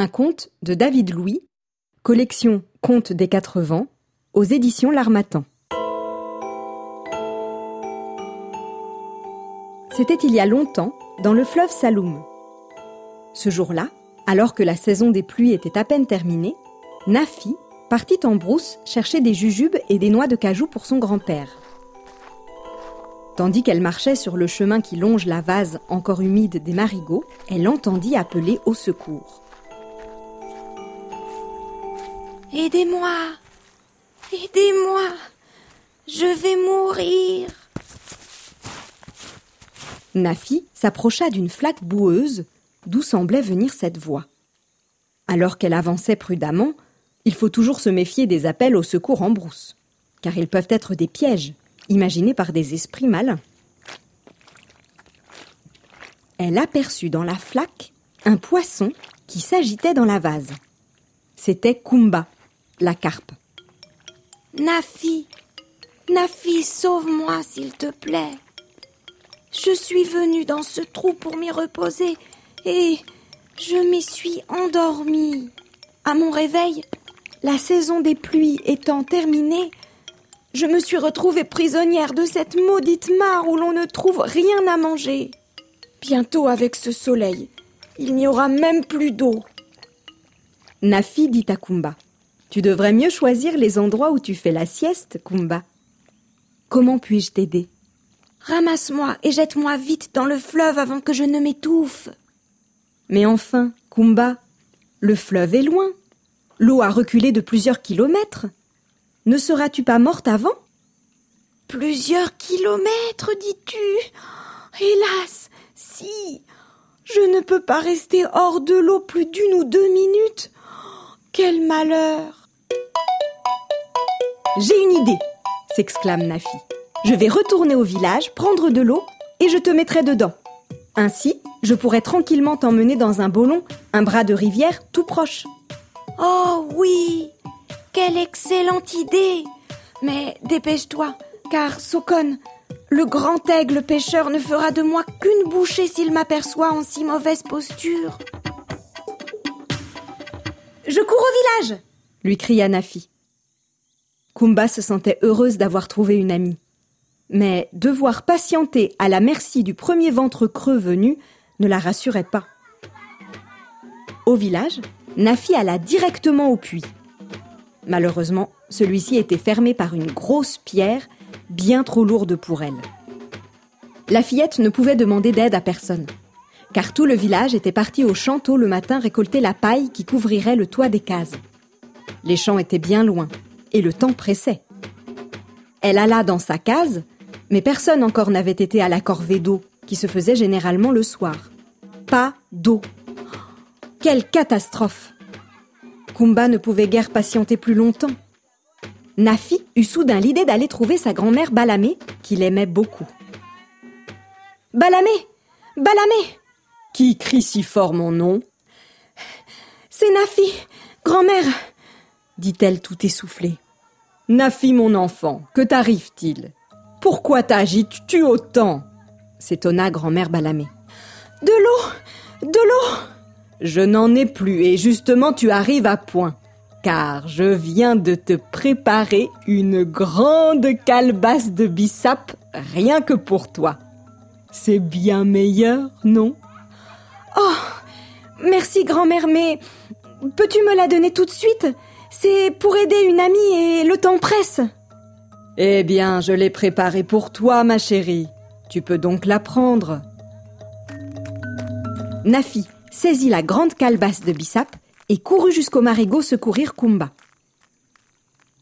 Un conte de David Louis, collection Contes des quatre vents, aux éditions L'Armatan. C'était il y a longtemps, dans le fleuve Saloum. Ce jour-là, alors que la saison des pluies était à peine terminée, Nafi partit en brousse chercher des jujubes et des noix de cajou pour son grand-père. Tandis qu'elle marchait sur le chemin qui longe la vase encore humide des marigots, elle entendit appeler au secours. Aidez-moi Aidez-moi Je vais mourir Nafi s'approcha d'une flaque boueuse d'où semblait venir cette voix. Alors qu'elle avançait prudemment, il faut toujours se méfier des appels au secours en brousse, car ils peuvent être des pièges imaginés par des esprits malins. Elle aperçut dans la flaque un poisson qui s'agitait dans la vase. C'était Kumba, la carpe. Nafi Nafi, sauve-moi, s'il te plaît. Je suis venue dans ce trou pour m'y reposer et je m'y suis endormie. À mon réveil, la saison des pluies étant terminée, je me suis retrouvée prisonnière de cette maudite mare où l'on ne trouve rien à manger. Bientôt, avec ce soleil, il n'y aura même plus d'eau. Nafi dit à Kumba. Tu devrais mieux choisir les endroits où tu fais la sieste, Kumba. Comment puis-je t'aider? Ramasse-moi et jette-moi vite dans le fleuve avant que je ne m'étouffe. Mais enfin, Kumba, le fleuve est loin. L'eau a reculé de plusieurs kilomètres. Ne seras-tu pas morte avant? Plusieurs kilomètres, dis-tu? Hélas, si Je ne peux pas rester hors de l'eau plus d'une ou deux minutes. Quel malheur J'ai une idée s'exclame Nafi. Je vais retourner au village, prendre de l'eau et je te mettrai dedans. Ainsi, je pourrai tranquillement t'emmener dans un bolon, un bras de rivière tout proche. Oh oui Quelle excellente idée Mais dépêche-toi, car Sokon, le grand aigle pêcheur ne fera de moi qu'une bouchée s'il m'aperçoit en si mauvaise posture. Je cours au village lui cria Nafi. Kumba se sentait heureuse d'avoir trouvé une amie. Mais devoir patienter à la merci du premier ventre creux venu ne la rassurait pas. Au village, Nafi alla directement au puits. Malheureusement, celui-ci était fermé par une grosse pierre bien trop lourde pour elle. La fillette ne pouvait demander d'aide à personne, car tout le village était parti au champ le matin récolter la paille qui couvrirait le toit des cases. Les champs étaient bien loin, et le temps pressait. Elle alla dans sa case, mais personne encore n'avait été à la corvée d'eau, qui se faisait généralement le soir. Pas d'eau. Quelle catastrophe Kumba ne pouvait guère patienter plus longtemps. Nafi eut soudain l'idée d'aller trouver sa grand-mère Balamé, qu'il aimait beaucoup. Balamé Balamé Qui crie si fort mon nom? C'est Nafi, grand-mère dit-elle tout essoufflée. Nafi, mon enfant, que t'arrive-t-il? Pourquoi t'agites-tu autant? s'étonna grand-mère Balamé. De l'eau De l'eau Je n'en ai plus et justement tu arrives à point, car je viens de te préparer une grande calebasse de bissap rien que pour toi. C'est bien meilleur, non? Oh Merci grand-mère, mais peux-tu me la donner tout de suite? C'est pour aider une amie et le temps presse. Eh bien, je l'ai préparée pour toi, ma chérie. Tu peux donc la prendre. Nafi saisit la grande calebasse de bissap et courut jusqu'au marigot secourir Kumba.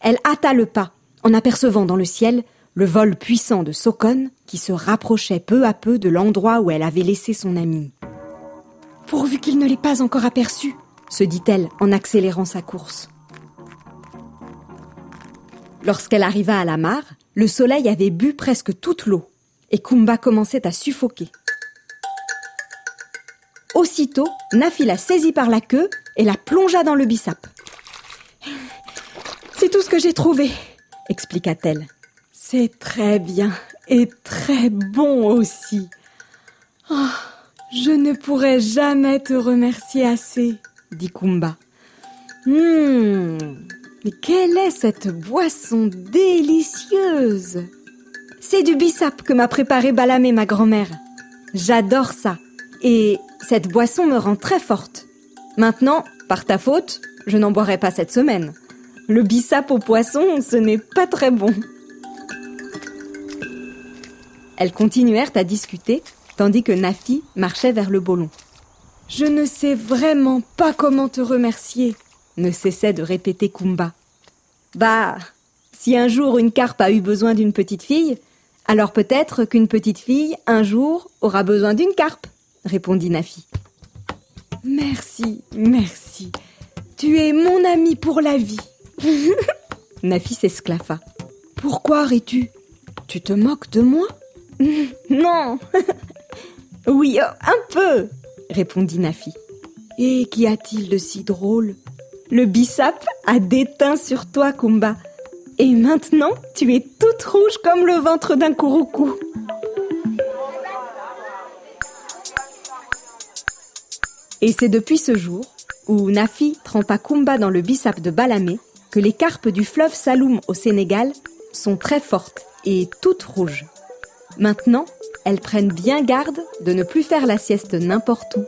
Elle hâta le pas, en apercevant dans le ciel le vol puissant de Sokon qui se rapprochait peu à peu de l'endroit où elle avait laissé son amie. Pourvu qu'il ne l'ait pas encore aperçu, se dit-elle en accélérant sa course. Lorsqu'elle arriva à la mare, le soleil avait bu presque toute l'eau et Kumba commençait à suffoquer. Aussitôt, Nafi la saisit par la queue et la plongea dans le bissap. C'est tout ce que j'ai trouvé, expliqua-t-elle. C'est très bien et très bon aussi. Oh, je ne pourrai jamais te remercier assez, dit Kumba. Hum, mais quelle est cette boisson délicieuse? C'est du bissap que m'a préparé Balamé, ma grand-mère. J'adore ça. Et cette boisson me rend très forte. Maintenant, par ta faute, je n'en boirai pas cette semaine. Le bissap au poisson, ce n'est pas très bon. Elles continuèrent à discuter, tandis que Nafi marchait vers le bolon. Je ne sais vraiment pas comment te remercier, ne cessait de répéter Kumba. Bah, si un jour une carpe a eu besoin d'une petite fille, alors peut-être qu'une petite fille, un jour, aura besoin d'une carpe, répondit Nafi. Merci, merci. Tu es mon ami pour la vie. Nafi s'esclaffa. Pourquoi ris-tu? Tu te moques de moi? Non Oui, oh, un peu répondit Nafi. Et qu'y a-t-il de si drôle? Le bissap a déteint sur toi, Kumba. Et maintenant, tu es toute rouge comme le ventre d'un couroucou. Et c'est depuis ce jour, où Nafi trempa Kumba dans le bissap de Balamé, que les carpes du fleuve Saloum au Sénégal sont très fortes et toutes rouges. Maintenant, elles prennent bien garde de ne plus faire la sieste n'importe où.